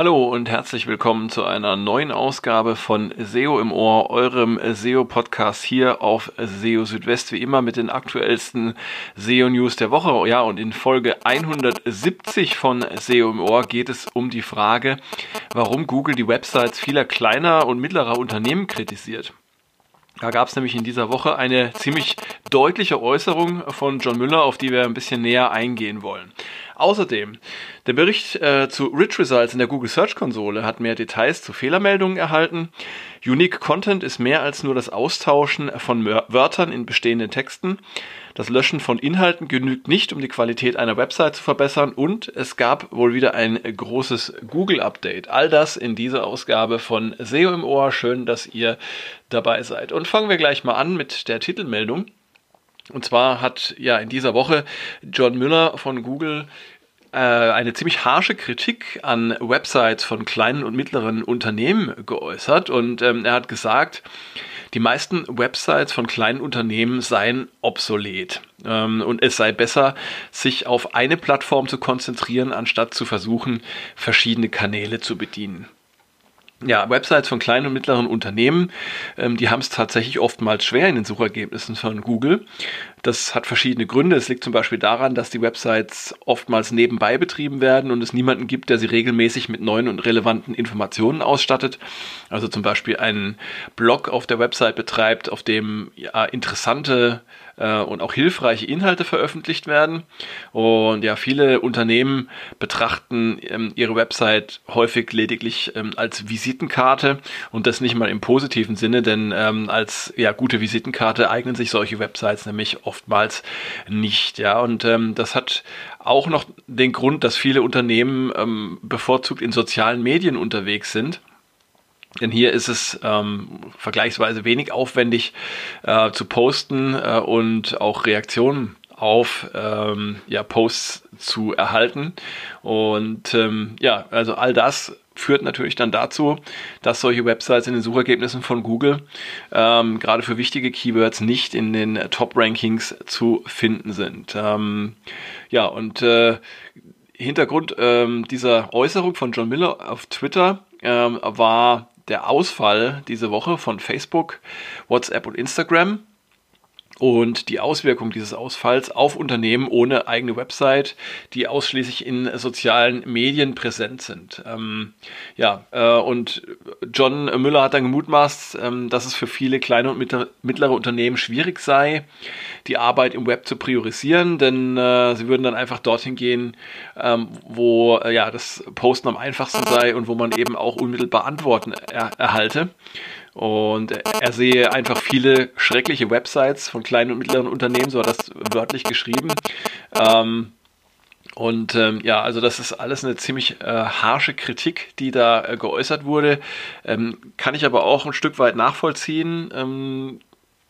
Hallo und herzlich willkommen zu einer neuen Ausgabe von SEO im Ohr, eurem SEO-Podcast hier auf SEO Südwest, wie immer mit den aktuellsten SEO-News der Woche. Ja, und in Folge 170 von SEO im Ohr geht es um die Frage, warum Google die Websites vieler kleiner und mittlerer Unternehmen kritisiert. Da gab es nämlich in dieser Woche eine ziemlich deutliche Äußerung von John Müller, auf die wir ein bisschen näher eingehen wollen. Außerdem, der Bericht äh, zu Rich Results in der Google Search Konsole hat mehr Details zu Fehlermeldungen erhalten. Unique Content ist mehr als nur das Austauschen von Wörtern in bestehenden Texten. Das Löschen von Inhalten genügt nicht, um die Qualität einer Website zu verbessern und es gab wohl wieder ein großes Google-Update. All das in dieser Ausgabe von SEO im Ohr. Schön, dass ihr dabei seid. Und fangen wir gleich mal an mit der Titelmeldung. Und zwar hat ja in dieser Woche John Müller von Google eine ziemlich harsche Kritik an Websites von kleinen und mittleren Unternehmen geäußert. Und ähm, er hat gesagt, die meisten Websites von kleinen Unternehmen seien obsolet. Ähm, und es sei besser, sich auf eine Plattform zu konzentrieren, anstatt zu versuchen, verschiedene Kanäle zu bedienen ja, Websites von kleinen und mittleren Unternehmen, ähm, die haben es tatsächlich oftmals schwer in den Suchergebnissen von Google. Das hat verschiedene Gründe. Es liegt zum Beispiel daran, dass die Websites oftmals nebenbei betrieben werden und es niemanden gibt, der sie regelmäßig mit neuen und relevanten Informationen ausstattet. Also zum Beispiel einen Blog auf der Website betreibt, auf dem ja, interessante äh, und auch hilfreiche Inhalte veröffentlicht werden. Und ja, viele Unternehmen betrachten ähm, ihre Website häufig lediglich ähm, als Visitenkarte und das nicht mal im positiven Sinne, denn ähm, als ja, gute Visitenkarte eignen sich solche Websites nämlich oftmals nicht. Ja, und ähm, das hat auch noch den Grund, dass viele Unternehmen ähm, bevorzugt in sozialen Medien unterwegs sind denn hier ist es ähm, vergleichsweise wenig aufwendig äh, zu posten äh, und auch Reaktionen auf ähm, ja, Posts zu erhalten. Und ähm, ja, also all das führt natürlich dann dazu, dass solche Websites in den Suchergebnissen von Google ähm, gerade für wichtige Keywords nicht in den Top-Rankings zu finden sind. Ähm, ja, und äh, Hintergrund ähm, dieser Äußerung von John Miller auf Twitter ähm, war der Ausfall diese Woche von Facebook, WhatsApp und Instagram und die Auswirkung dieses Ausfalls auf Unternehmen ohne eigene Website, die ausschließlich in sozialen Medien präsent sind. Ähm, ja, äh, und John Müller hat dann gemutmaßt, ähm, dass es für viele kleine und mittlere Unternehmen schwierig sei, die Arbeit im Web zu priorisieren, denn äh, sie würden dann einfach dorthin gehen, ähm, wo äh, ja das Posten am einfachsten sei und wo man eben auch unmittelbar Antworten er erhalte. Und er sehe einfach viele schreckliche Websites von kleinen und mittleren Unternehmen, so hat das wörtlich geschrieben. Ähm, und ähm, ja, also das ist alles eine ziemlich äh, harsche Kritik, die da äh, geäußert wurde. Ähm, kann ich aber auch ein Stück weit nachvollziehen. Ähm,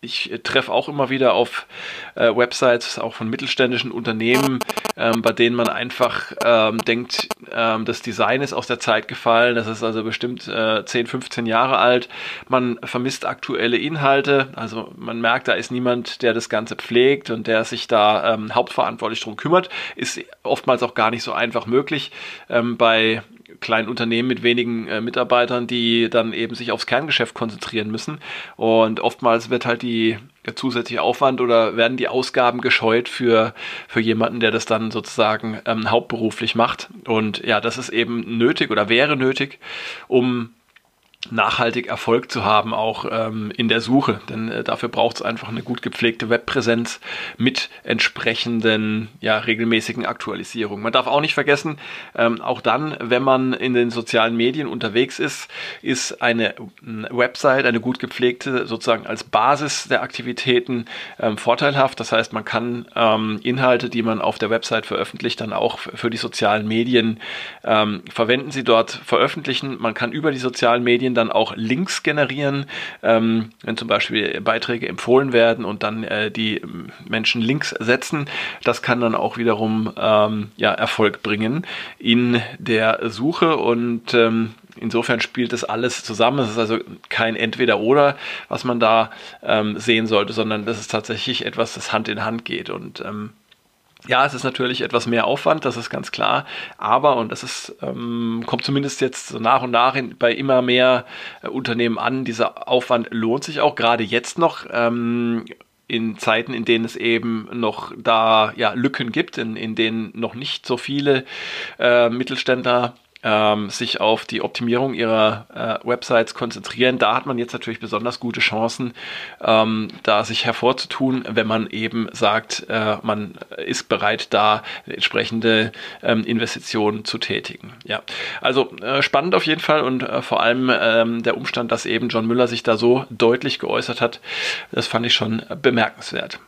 ich treffe auch immer wieder auf äh, Websites, auch von mittelständischen Unternehmen, ähm, bei denen man einfach ähm, denkt, ähm, das Design ist aus der Zeit gefallen, das ist also bestimmt äh, 10, 15 Jahre alt. Man vermisst aktuelle Inhalte, also man merkt, da ist niemand, der das Ganze pflegt und der sich da ähm, hauptverantwortlich drum kümmert. Ist oftmals auch gar nicht so einfach möglich. Ähm, bei kleinen Unternehmen mit wenigen äh, Mitarbeitern, die dann eben sich aufs Kerngeschäft konzentrieren müssen. Und oftmals wird halt die der zusätzliche Aufwand oder werden die Ausgaben gescheut für, für jemanden, der das dann sozusagen ähm, hauptberuflich macht. Und ja, das ist eben nötig oder wäre nötig, um nachhaltig Erfolg zu haben, auch ähm, in der Suche. Denn äh, dafür braucht es einfach eine gut gepflegte Webpräsenz mit entsprechenden ja, regelmäßigen Aktualisierungen. Man darf auch nicht vergessen, ähm, auch dann, wenn man in den sozialen Medien unterwegs ist, ist eine Website, eine gut gepflegte, sozusagen als Basis der Aktivitäten ähm, vorteilhaft. Das heißt, man kann ähm, Inhalte, die man auf der Website veröffentlicht, dann auch für die sozialen Medien ähm, verwenden, sie dort veröffentlichen. Man kann über die sozialen Medien dann auch Links generieren, ähm, wenn zum Beispiel Beiträge empfohlen werden und dann äh, die Menschen Links setzen. Das kann dann auch wiederum ähm, ja, Erfolg bringen in der Suche und ähm, Insofern spielt das alles zusammen. Es ist also kein Entweder-Oder, was man da ähm, sehen sollte, sondern das ist tatsächlich etwas, das Hand in Hand geht. Und ähm, Ja, es ist natürlich etwas mehr Aufwand, das ist ganz klar. Aber, und das ist, ähm, kommt zumindest jetzt so nach und nach in, bei immer mehr äh, Unternehmen an, dieser Aufwand lohnt sich auch gerade jetzt noch. Ähm, in Zeiten, in denen es eben noch da ja, Lücken gibt, in, in denen noch nicht so viele äh, Mittelständler ähm, sich auf die Optimierung ihrer äh, Websites konzentrieren. Da hat man jetzt natürlich besonders gute Chancen, ähm, da sich hervorzutun, wenn man eben sagt, äh, man ist bereit, da entsprechende ähm, Investitionen zu tätigen. Ja, also äh, spannend auf jeden Fall und äh, vor allem ähm, der Umstand, dass eben John Müller sich da so deutlich geäußert hat, das fand ich schon bemerkenswert.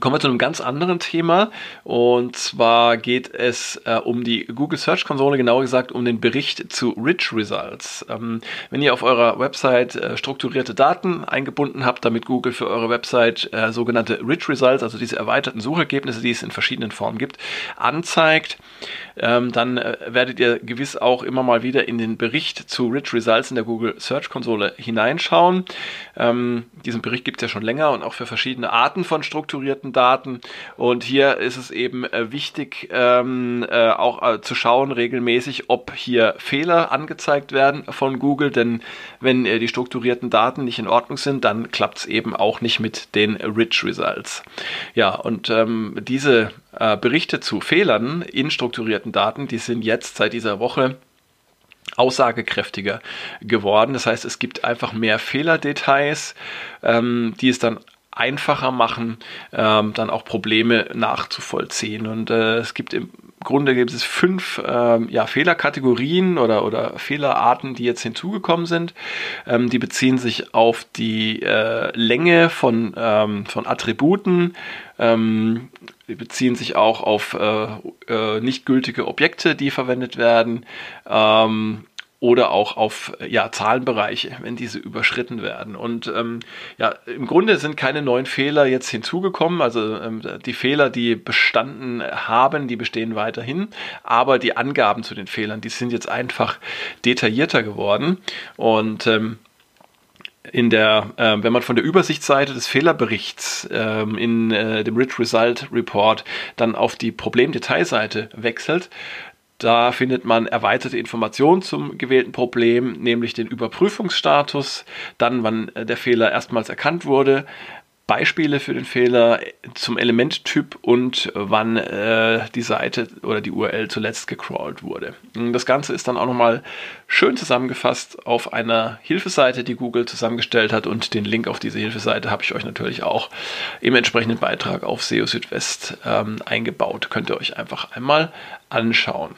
Kommen wir zu einem ganz anderen Thema und zwar geht es äh, um die Google Search Konsole, genauer gesagt um den Bericht zu Rich Results. Ähm, wenn ihr auf eurer Website äh, strukturierte Daten eingebunden habt, damit Google für eure Website äh, sogenannte Rich Results, also diese erweiterten Suchergebnisse, die es in verschiedenen Formen gibt, anzeigt, ähm, dann äh, werdet ihr gewiss auch immer mal wieder in den Bericht zu Rich Results in der Google Search Konsole hineinschauen. Ähm, diesen Bericht gibt es ja schon länger und auch für verschiedene Arten von strukturierten Daten. Und hier ist es eben äh, wichtig, ähm, äh, auch äh, zu schauen regelmäßig, ob hier Fehler angezeigt werden von Google. Denn wenn äh, die strukturierten Daten nicht in Ordnung sind, dann klappt es eben auch nicht mit den Rich Results. Ja, und ähm, diese äh, Berichte zu Fehlern in strukturierten Daten, die sind jetzt seit dieser Woche aussagekräftiger geworden. Das heißt, es gibt einfach mehr Fehlerdetails, ähm, die es dann einfacher machen, ähm, dann auch Probleme nachzuvollziehen. Und äh, es gibt im Grunde gibt es fünf ähm, ja, Fehlerkategorien oder, oder Fehlerarten, die jetzt hinzugekommen sind. Ähm, die beziehen sich auf die äh, Länge von, ähm, von Attributen, ähm, die beziehen sich auch auf äh, äh, nicht gültige Objekte, die verwendet werden. Oder auch auf ja, Zahlenbereiche, wenn diese überschritten werden. Und ähm, ja, im Grunde sind keine neuen Fehler jetzt hinzugekommen. Also ähm, die Fehler, die bestanden haben, die bestehen weiterhin. Aber die Angaben zu den Fehlern, die sind jetzt einfach detaillierter geworden. Und ähm, in der, äh, wenn man von der Übersichtsseite des Fehlerberichts ähm, in äh, dem Rich Result Report dann auf die Problemdetailseite wechselt, da findet man erweiterte Informationen zum gewählten Problem, nämlich den Überprüfungsstatus, dann wann äh, der Fehler erstmals erkannt wurde, Beispiele für den Fehler zum Elementtyp und wann äh, die Seite oder die URL zuletzt gecrawlt wurde. Das Ganze ist dann auch nochmal schön zusammengefasst auf einer Hilfeseite, die Google zusammengestellt hat und den Link auf diese Hilfeseite habe ich euch natürlich auch im entsprechenden Beitrag auf SEO Südwest ähm, eingebaut. Könnt ihr euch einfach einmal anschauen.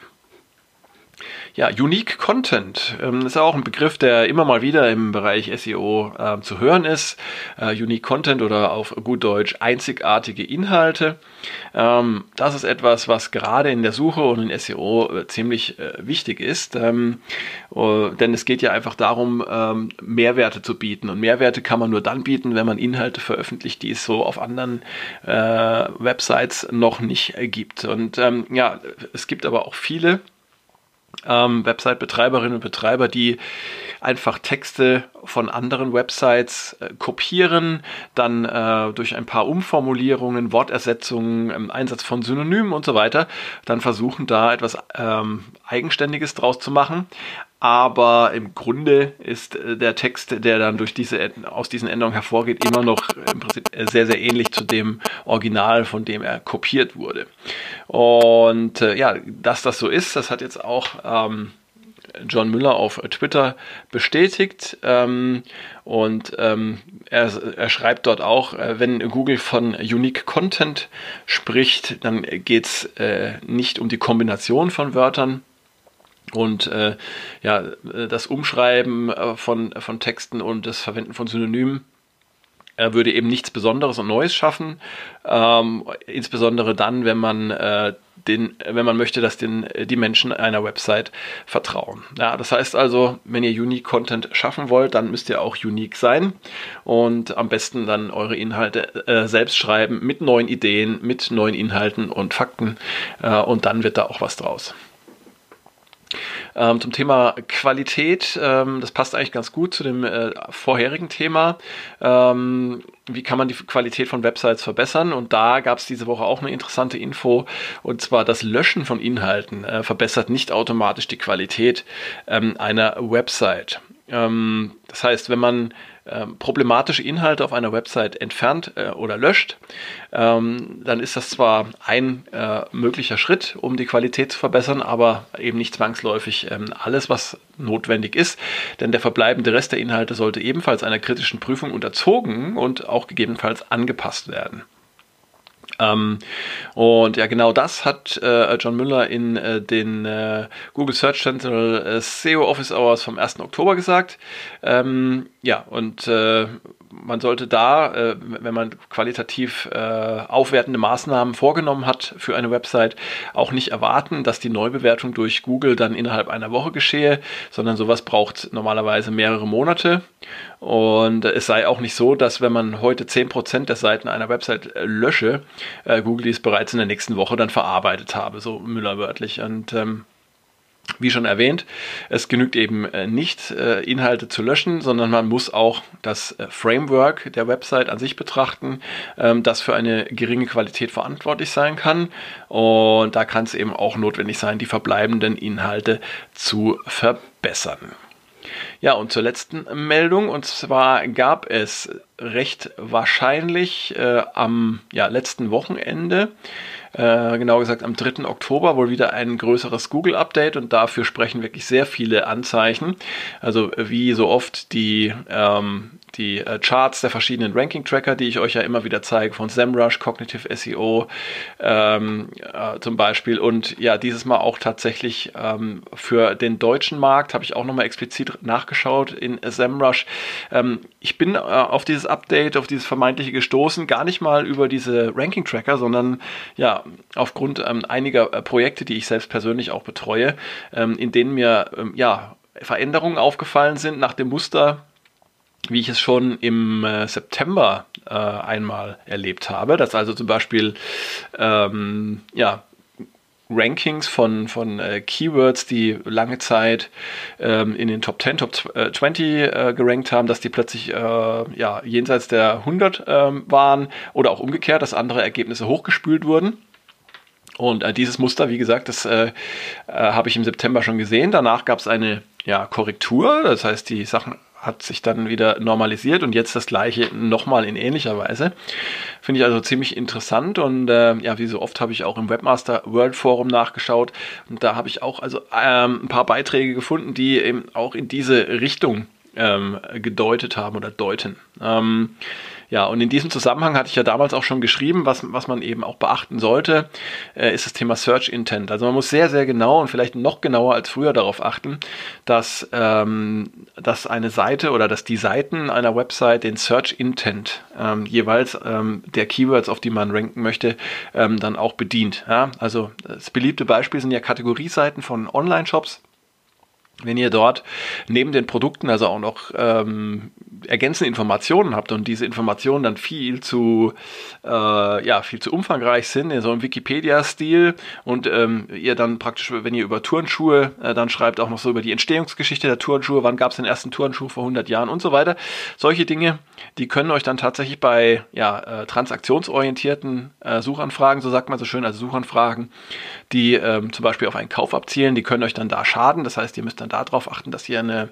Ja, Unique Content ähm, ist auch ein Begriff, der immer mal wieder im Bereich SEO äh, zu hören ist. Äh, Unique Content oder auf gut Deutsch einzigartige Inhalte. Ähm, das ist etwas, was gerade in der Suche und in SEO äh, ziemlich äh, wichtig ist, ähm, äh, denn es geht ja einfach darum, ähm, Mehrwerte zu bieten. Und Mehrwerte kann man nur dann bieten, wenn man Inhalte veröffentlicht, die es so auf anderen äh, Websites noch nicht gibt. Und ähm, ja, es gibt aber auch viele ähm, Website-Betreiberinnen und Betreiber, die einfach Texte von anderen Websites äh, kopieren, dann äh, durch ein paar Umformulierungen, Wortersetzungen, ähm, Einsatz von Synonymen und so weiter, dann versuchen da etwas ähm, Eigenständiges draus zu machen aber im Grunde ist äh, der Text, der dann durch diese aus diesen Änderungen hervorgeht, immer noch im Prinzip sehr sehr ähnlich zu dem Original, von dem er kopiert wurde. Und äh, ja, dass das so ist, das hat jetzt auch ähm, John Müller auf Twitter bestätigt. Ähm, und ähm, er, er, schreibt dort auch, äh, wenn Google von Unique Content spricht, dann geht es äh, nicht um die Kombination von Wörtern, und äh, ja, das Umschreiben äh, von, von Texten und das Verwenden von Synonymen er würde eben nichts Besonderes und Neues schaffen, ähm, insbesondere dann, wenn man äh, den, wenn man möchte, dass den, die Menschen einer Website vertrauen. Ja, das heißt also, wenn ihr Unique Content schaffen wollt, dann müsst ihr auch unique sein und am besten dann eure Inhalte äh, selbst schreiben mit neuen Ideen, mit neuen Inhalten und Fakten äh, und dann wird da auch was draus. Ähm, zum Thema Qualität, ähm, das passt eigentlich ganz gut zu dem äh, vorherigen Thema. Ähm, wie kann man die Qualität von Websites verbessern? Und da gab es diese Woche auch eine interessante Info, und zwar das Löschen von Inhalten äh, verbessert nicht automatisch die Qualität ähm, einer Website. Ähm, das heißt, wenn man ähm, problematische Inhalte auf einer Website entfernt äh, oder löscht, ähm, dann ist das zwar ein äh, möglicher Schritt, um die Qualität zu verbessern, aber eben nicht zwangsläufig ähm, alles, was notwendig ist, denn der verbleibende Rest der Inhalte sollte ebenfalls einer kritischen Prüfung unterzogen und auch gegebenenfalls angepasst werden. Ähm, und ja, genau das hat äh, John Müller in äh, den äh, Google Search Central äh, SEO Office Hours vom 1. Oktober gesagt. Ähm, ja, und äh, man sollte da, äh, wenn man qualitativ äh, aufwertende Maßnahmen vorgenommen hat für eine Website, auch nicht erwarten, dass die Neubewertung durch Google dann innerhalb einer Woche geschehe, sondern sowas braucht normalerweise mehrere Monate. Und es sei auch nicht so, dass wenn man heute 10% der Seiten einer Website äh, lösche, äh, Google dies bereits in der nächsten Woche dann verarbeitet habe, so Müller wörtlich. Und ähm, wie schon erwähnt, es genügt eben äh, nicht, äh, Inhalte zu löschen, sondern man muss auch das äh, Framework der Website an sich betrachten, ähm, das für eine geringe Qualität verantwortlich sein kann. Und da kann es eben auch notwendig sein, die verbleibenden Inhalte zu verbessern. Ja, und zur letzten Meldung. Und zwar gab es recht wahrscheinlich äh, am ja, letzten Wochenende genau gesagt am 3. Oktober wohl wieder ein größeres Google-Update und dafür sprechen wirklich sehr viele Anzeichen. Also wie so oft die ähm, die äh, Charts der verschiedenen Ranking-Tracker, die ich euch ja immer wieder zeige, von SEMrush, Cognitive SEO ähm, äh, zum Beispiel. Und ja, dieses Mal auch tatsächlich ähm, für den deutschen Markt habe ich auch nochmal explizit nachgeschaut in SEMrush. Ähm, ich bin äh, auf dieses Update, auf dieses vermeintliche gestoßen, gar nicht mal über diese Ranking-Tracker, sondern ja, aufgrund ähm, einiger äh, Projekte, die ich selbst persönlich auch betreue, ähm, in denen mir ähm, ja Veränderungen aufgefallen sind nach dem Muster wie ich es schon im äh, September äh, einmal erlebt habe, dass also zum Beispiel ähm, ja, Rankings von, von äh, Keywords, die lange Zeit ähm, in den Top 10, Top 20 äh, gerankt haben, dass die plötzlich äh, ja, jenseits der 100 ähm, waren oder auch umgekehrt, dass andere Ergebnisse hochgespült wurden. Und äh, dieses Muster, wie gesagt, das äh, äh, habe ich im September schon gesehen. Danach gab es eine ja, Korrektur, das heißt, die Sachen hat sich dann wieder normalisiert und jetzt das gleiche nochmal in ähnlicher Weise. Finde ich also ziemlich interessant und äh, ja, wie so oft habe ich auch im Webmaster World Forum nachgeschaut und da habe ich auch also ähm, ein paar Beiträge gefunden, die eben auch in diese Richtung ähm, gedeutet haben oder deuten. Ähm, ja, und in diesem Zusammenhang hatte ich ja damals auch schon geschrieben, was, was man eben auch beachten sollte, äh, ist das Thema Search Intent. Also man muss sehr, sehr genau und vielleicht noch genauer als früher darauf achten, dass, ähm, dass eine Seite oder dass die Seiten einer Website den Search Intent ähm, jeweils ähm, der Keywords, auf die man ranken möchte, ähm, dann auch bedient. Ja? Also das beliebte Beispiel sind ja Kategorieseiten von Online-Shops wenn ihr dort neben den Produkten also auch noch ähm, ergänzende Informationen habt und diese Informationen dann viel zu äh, ja viel zu umfangreich sind in so einem Wikipedia-Stil und ähm, ihr dann praktisch, wenn ihr über Turnschuhe äh, dann schreibt auch noch so über die Entstehungsgeschichte der Turnschuhe, wann gab es den ersten Turnschuh vor 100 Jahren und so weiter. Solche Dinge, die können euch dann tatsächlich bei ja äh, transaktionsorientierten äh, Suchanfragen, so sagt man so schön, also Suchanfragen, die ähm, zum Beispiel auf einen Kauf abzielen, die können euch dann da schaden. Das heißt, ihr müsst dann darauf achten, dass ihr eine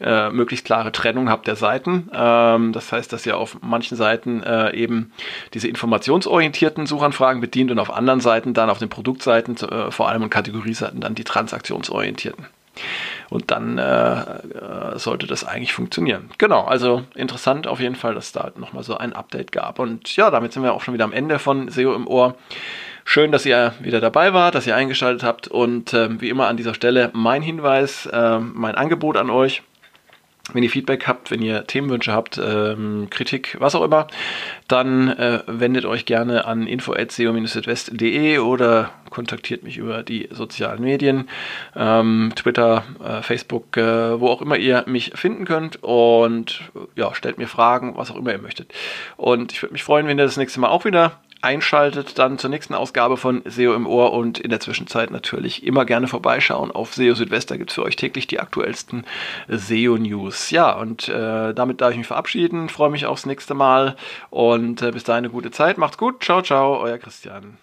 äh, möglichst klare Trennung habt der Seiten. Ähm, das heißt, dass ihr auf manchen Seiten äh, eben diese informationsorientierten Suchanfragen bedient und auf anderen Seiten dann auf den Produktseiten, äh, vor allem und Kategorieseiten, dann die transaktionsorientierten. Und dann äh, äh, sollte das eigentlich funktionieren. Genau, also interessant auf jeden Fall, dass da nochmal so ein Update gab. Und ja, damit sind wir auch schon wieder am Ende von SEO im Ohr. Schön, dass ihr wieder dabei wart, dass ihr eingeschaltet habt und äh, wie immer an dieser Stelle mein Hinweis, äh, mein Angebot an euch. Wenn ihr Feedback habt, wenn ihr Themenwünsche habt, ähm, Kritik, was auch immer, dann äh, wendet euch gerne an info.seo-südwest.de oder kontaktiert mich über die sozialen Medien, ähm, Twitter, äh, Facebook, äh, wo auch immer ihr mich finden könnt und ja, stellt mir Fragen, was auch immer ihr möchtet. Und ich würde mich freuen, wenn ihr das nächste Mal auch wieder einschaltet dann zur nächsten Ausgabe von SEO im Ohr und in der Zwischenzeit natürlich immer gerne vorbeischauen auf SEO Südwest. Da gibt es für euch täglich die aktuellsten SEO-News. Ja, und äh, damit darf ich mich verabschieden. Freue mich aufs nächste Mal und äh, bis dahin eine gute Zeit. Macht's gut. Ciao, ciao, euer Christian.